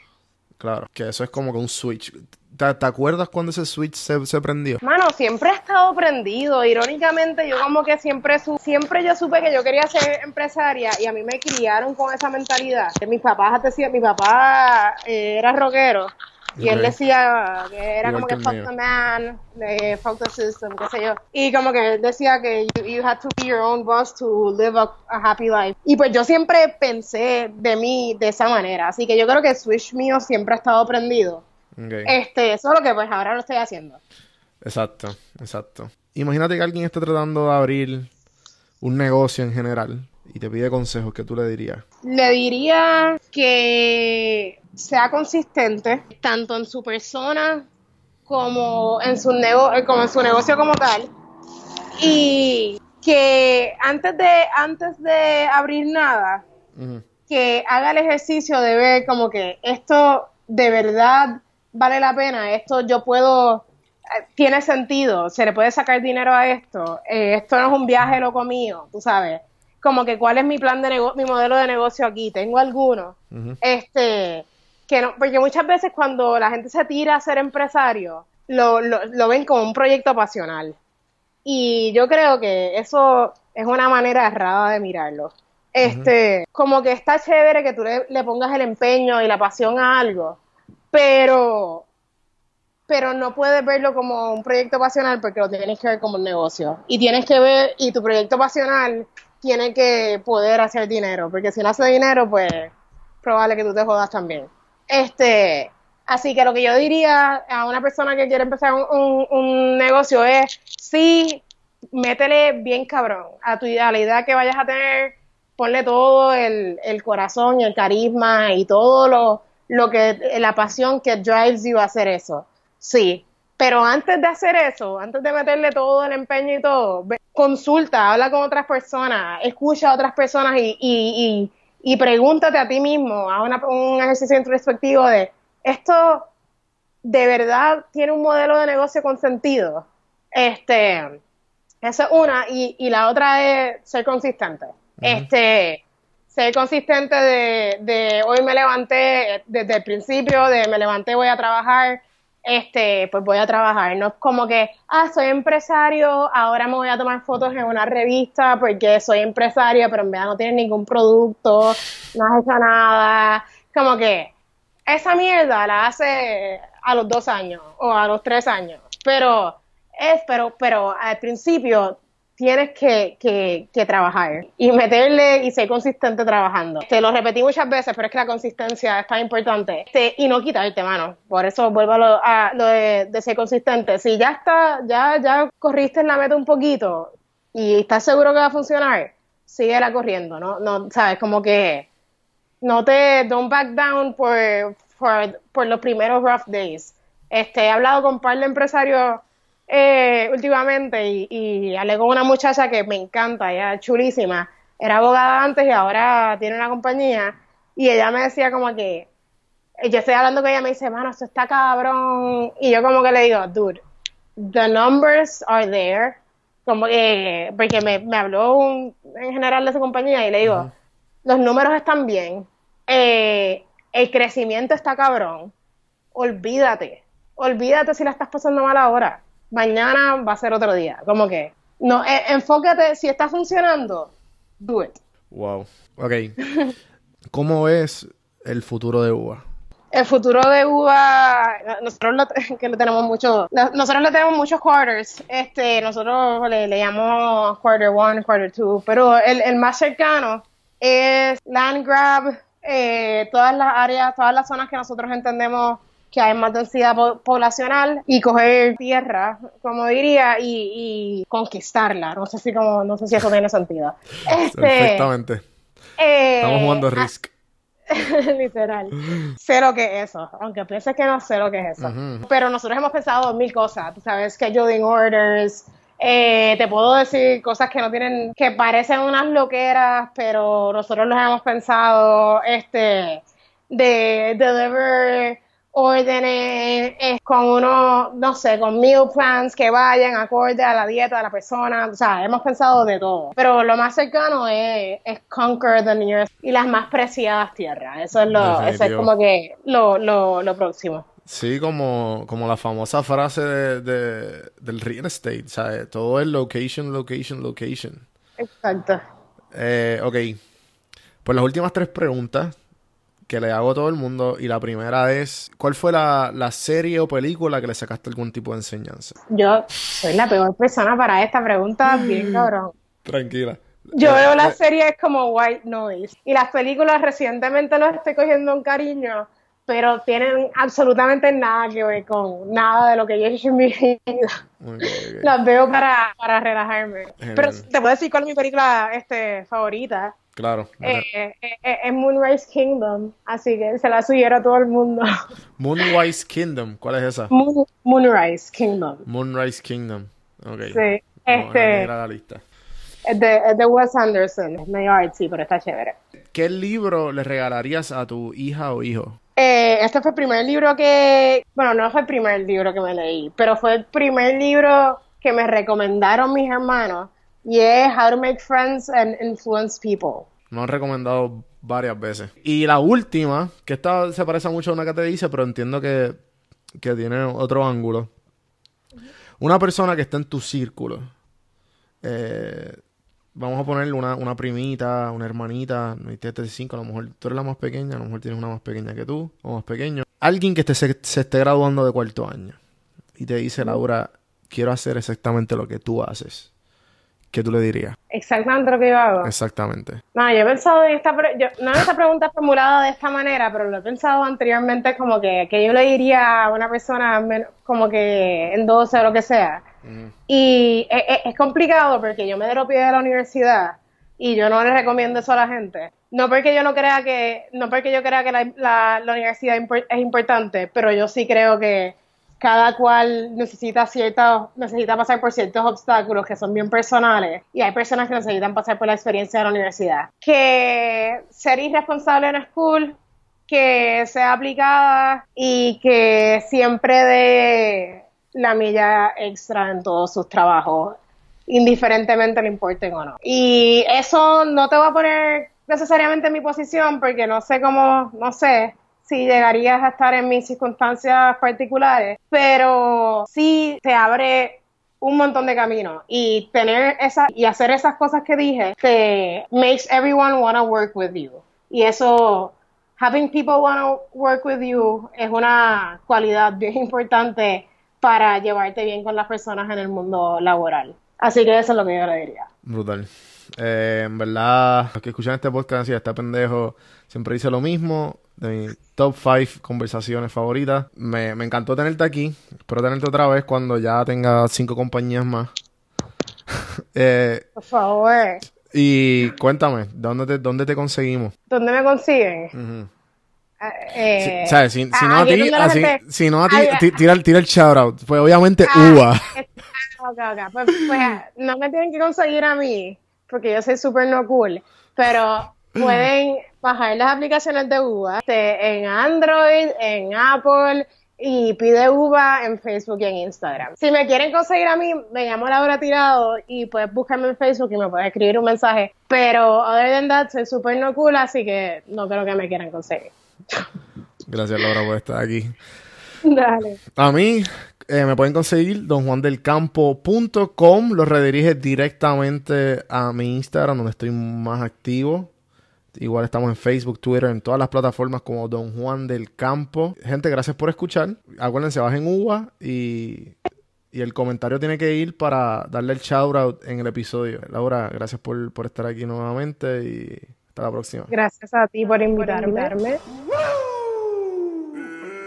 Claro, que eso es como que un switch. ¿Te, acuerdas cuando ese switch se, prendió? Mano, siempre he estado prendido. Irónicamente, yo como que siempre su- siempre yo supe que yo quería ser empresaria y a mí me criaron con esa mentalidad. Mis papás decían, mi papá eh, era rockero y él decía que era Igual como que fuck the man, eh, fuck the system, qué sé yo. Y como que él decía que you, you had to be your own boss to live a, a happy life. Y pues yo siempre pensé de mí de esa manera. Así que yo creo que el switch mío siempre ha estado prendido. Ok. Este, solo que pues ahora lo estoy haciendo. Exacto, exacto. Imagínate que alguien esté tratando de abrir un negocio en general y te pide consejos, ¿qué tú le dirías? Le diría que sea consistente tanto en su persona como en su nego como en su negocio como tal y que antes de antes de abrir nada que haga el ejercicio de ver como que esto de verdad vale la pena, esto yo puedo, eh, tiene sentido, se le puede sacar dinero a esto, eh, esto no es un viaje loco mío, tú sabes, como que cuál es mi plan de negocio, mi modelo de negocio aquí, tengo alguno, este, que no, porque muchas veces cuando la gente se tira a ser empresario, lo, lo, lo ven como un proyecto pasional. Y yo creo que eso es una manera errada de mirarlo. Este, como que está chévere que tú le, le pongas el empeño y la pasión a algo, pero, pero no puedes verlo como un proyecto pasional porque lo tienes que ver como un negocio. Y tienes que ver, y tu proyecto pasional tiene que poder hacer dinero, porque si no hace dinero, pues probable que tú te jodas también. Este, así que lo que yo diría a una persona que quiere empezar un, un- negocio es, sí, métele bien cabrón a tu a la idea que vayas a tener, ponle todo el, el corazón el carisma y todo lo, lo que, la pasión que drives you a hacer eso. Sí, pero antes de hacer eso, antes de meterle todo el empeño y todo, consulta, habla con otras personas, escucha a otras personas y, y, y, y pregúntate a ti mismo, haz una- un ejercicio introspectivo de, ¿esto de verdad tiene un modelo de negocio con sentido? Este, esa es una, y, y la otra es ser consistente. Este, ser consistente de, de hoy me levanté desde el principio, de me levanté, voy a trabajar, este, pues voy a trabajar. No es como que, ah, soy empresario, ahora me voy a tomar fotos en una revista porque soy empresaria, pero en verdad no tienes ningún producto, no has hecho nada. Como que esa mierda la hace a los dos años o a los tres años. Pero es, pero, pero al principio tienes que, que, que trabajar y meterle y ser consistente trabajando. Te lo repetí muchas veces, pero es que la consistencia es tan importante. Este, y no quitarte, mano. Por eso vuelvo a lo, a lo de, de ser consistente. Si ya está, ya, ya corriste en la meta un poquito y estás seguro que va a funcionar, síguela corriendo, ¿no? No, sabes, como que no te don't back down por, por, por los primeros rough days. Este, he hablado con un par de empresarios eh, últimamente y, y hablé con una muchacha que me encanta, ella es chulísima, era abogada antes y ahora tiene una compañía. Y ella me decía como que, yo estoy hablando con ella, me dice, mano, esto está cabrón, y yo como que le digo, dude, the numbers are there, como que, porque me, me habló un- en general de su compañía y le digo, los números están bien, eh, el crecimiento está cabrón, olvídate, olvídate si la estás pasando mal ahora, mañana va a ser otro día, como que, no, eh, enfócate, si está funcionando, do it. Wow. Ok. <laughs> ¿Cómo ves el futuro de UBA? El futuro de UBA, nosotros lo, <laughs> que le tenemos mucho, nosotros le tenemos muchos quarters, este, nosotros le, le llamamos quarter one, quarter two, pero el, el más cercano es land grab, eh, todas las áreas, todas las zonas que nosotros entendemos que hay más densidad po- poblacional y coger tierra, como diría, y, y conquistarla. No sé si como, no sé si eso tiene sentido. <laughs> Este, Perfectamente. eh, Estamos jugando ah, Risk. <laughs> Literal. Sé lo que es eso. Aunque pienses que no sé lo que es eso. Pero nosotros hemos pensado mil cosas. Tú sabes, scheduling orders. eh, te puedo decir cosas que no tienen, que parecen unas loqueras, pero nosotros los hemos pensado, este, de deliver órdenes eh, con uno, no sé, con meal plans que vayan acorde a la dieta de la persona. O sea, hemos pensado de todo. Pero lo más cercano es, es conquer the nearest y las más preciadas tierras. Eso es lo, eso es como que lo, lo, lo próximo. Sí, como, como la famosa frase de, de- del real estate, ¿sabes? Todo es location, location, location. Exacto. Eh, ok. Pues las últimas tres preguntas que le hago a todo el mundo. Y la primera es, ¿cuál fue la, la serie o película que le sacaste algún tipo de enseñanza? Yo soy la peor persona para esta pregunta, bien cabrón. Tranquila. Yo Eh, veo las eh, series como white noise y las películas recientemente los estoy cogiendo un cariño, pero tienen absolutamente nada que ver con nada de lo que yo he hecho en mi vida. Las veo para, para relajarme. Genial. Pero te puedo decir cuál es mi película este, favorita. Claro. Eh, eh, eh, es Moonrise Kingdom, así que se la sugiero a todo el mundo. Moonrise Kingdom. ¿Cuál es esa? Moon- Moonrise Kingdom. Moonrise Kingdom. Ok. Sí, Vamos este, a la lista. de, de Wes Anderson, es medio artsy, pero está chévere. ¿Qué libro le regalarías a tu hija o hijo? Eh, este fue el primer libro que, bueno, no fue el primer libro que me leí, pero fue el primer libro que me recomendaron mis hermanos y es How to Make Friends and Influence People. Me han recomendado varias veces. Y la última, que esta se parece mucho a una que te dice, pero entiendo que, que tiene otro ángulo. Una persona que está en tu círculo. eh, vamos a ponerle una, una primita, una hermanita, no hay de cinco, a lo mejor tú eres la más pequeña, a lo mejor tienes una más pequeña que tú, o más pequeño. Alguien que esté- se, se esté graduando de cuarto año y te dice, Laura, quiero hacer exactamente lo que tú haces. ¿Qué tú le dirías? Exactamente lo que yo hago. Exactamente. No, yo he pensado en esta, pre- yo, no en esta pregunta formulada de esta manera, pero lo he pensado anteriormente como que, que yo le diría a una persona como que en 12 o lo que sea. Y es, es- es complicado porque yo me dropié de la universidad y yo no le recomiendo eso a la gente. No porque yo no crea que, no porque yo crea que la, la- la universidad es importante, pero yo sí creo que cada cual necesita ciertos, necesita pasar por ciertos obstáculos que son bien personales y hay personas que necesitan pasar por la experiencia de la universidad. Que ser irresponsable no es cool, que sea aplicada y que siempre dé la milla extra en todos sus trabajos, indiferentemente le importen o no. Y eso no te va a poner necesariamente en mi posición porque no sé cómo, no sé si llegarías a estar en mis circunstancias particulares, pero sí te abre un montón de caminos y tener esa y hacer esas cosas que dije te makes everyone wanna work with you y eso having people wanna work with you es una cualidad bien importante para llevarte bien con las personas en el mundo laboral así que eso es lo que yo le diría Brutal. Eh, en verdad, los que escuchan este podcast y está pendejo, siempre dice lo mismo. De mis top 5 conversaciones favoritas. Me, me encantó tenerte aquí. Espero tenerte otra vez cuando ya tenga cinco compañías más. <laughs> Eh, por favor y cuéntame, ¿dónde te, dónde te conseguimos? ¿dónde me consiguen? Ujú. Eh, Sí, ¿sabes? Si, si ah, no a ti, así- gente- si no a ti, Ay, ah, tira, el- tira el shout out. Pues obviamente Ah, UVA. es- ah, ok, ok. Pues, pues, <laughs> no me tienen que conseguir a mí, porque yo soy súper no cool, pero pueden bajar las aplicaciones de UVA este, en Android, en Apple y pide UVA en Facebook y en Instagram. Si me quieren conseguir a mí, me llamo Laura Tirado y puedes buscarme en Facebook y me puedes escribir un mensaje, pero other than that, soy súper no cool, así que no creo que me quieran conseguir. Gracias, Laura, por estar aquí. Dale. A mí eh, me pueden conseguir donjuandelcampo.com. Lo redirige directamente a mi Instagram, donde estoy más activo. Igual estamos en Facebook, Twitter, en todas las plataformas como Don Juan del Campo. Gente, gracias por escuchar. Acuérdense, bajen uva y, y el comentario tiene que ir para darle el shout out en el episodio. Laura, gracias por, por estar aquí nuevamente y hasta la próxima. Gracias a ti por invitarme.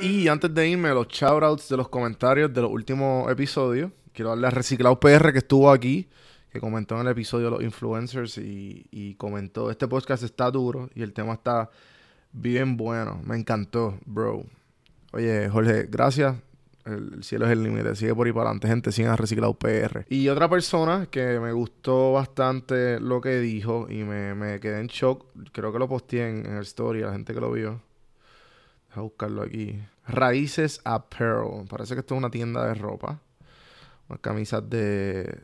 Y antes de irme, los shoutouts de los comentarios de los últimos episodios. Quiero darle a Reciclado PR que estuvo aquí, comentó en el episodio los influencers y, comentó, este podcast está duro y el tema está bien bueno. Me encantó, bro. Oye, Jorge, gracias. El, el cielo es el límite. Sigue por ahí para adelante, gente. Sigan a Reciclado PR. Y otra persona que me gustó bastante lo que dijo y me, me quedé en shock. Creo que lo posteé en, en el story la gente que lo vio. Deja buscarlo aquí. Raíces Apparel. Parece que esto es una tienda de ropa. Unas camisas de.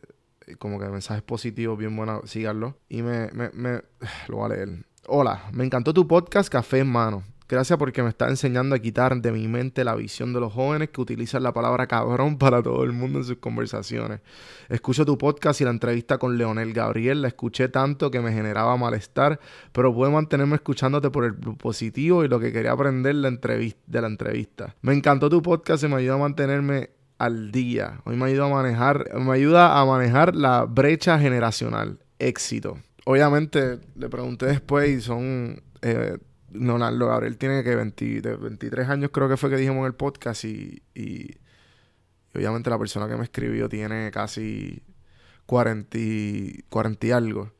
Como que mensajes positivos, bien buenas. Síganlo. Y me, me, me- <sighs> Lo voy a leer. Hola, me encantó tu podcast Café en Mano. Gracias porque me está enseñando a quitar de mi mente la visión de los jóvenes que utilizan la palabra cabrón <laughs> para todo el mundo en sus conversaciones. Escucho tu podcast y la entrevista con Leonel Gabriel. La escuché tanto que me generaba malestar, pero pude mantenerme escuchándote por el positivo y lo que quería aprender de la entrevista. Me encantó tu podcast y me ayuda a mantenerme al día. Hoy me ayuda a manejar, me ayuda a manejar la brecha generacional. Éxito. Obviamente le pregunté después y son eh, Leonardo Gabriel tiene que 20 de 23 años creo que fue que dijimos en el podcast y, y- obviamente la persona que me escribió tiene casi 40 y, 40 y algo.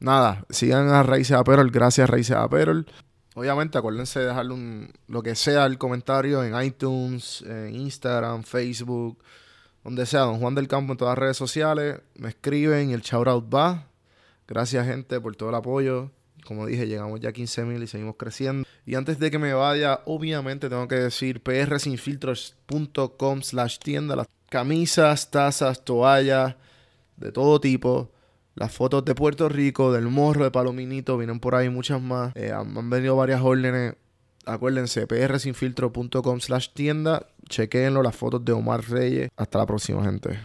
Nada, sigan a Raíces Aperol, gracias Raíces Aperol. Obviamente acuérdense de dejarle un, lo que sea el comentario en iTunes, en Instagram, Facebook, donde sea, Don Juan del Campo en todas las redes sociales. Me escriben y el shoutout va. Gracias gente por todo el apoyo. Como dije, llegamos ya a 15 mil y seguimos creciendo. Y antes de que me vaya, obviamente tengo que decir prsinfiltros.com slash tienda. Las camisas, tazas, toallas, de todo tipo. Las fotos de Puerto Rico, del morro, de Palominito, vienen por ahí muchas más. Eh, han, han venido varias órdenes. Acuérdense, prsinfiltro.com slash tienda. Chequéenlo, las fotos de Omar Reyes. Hasta la próxima, gente.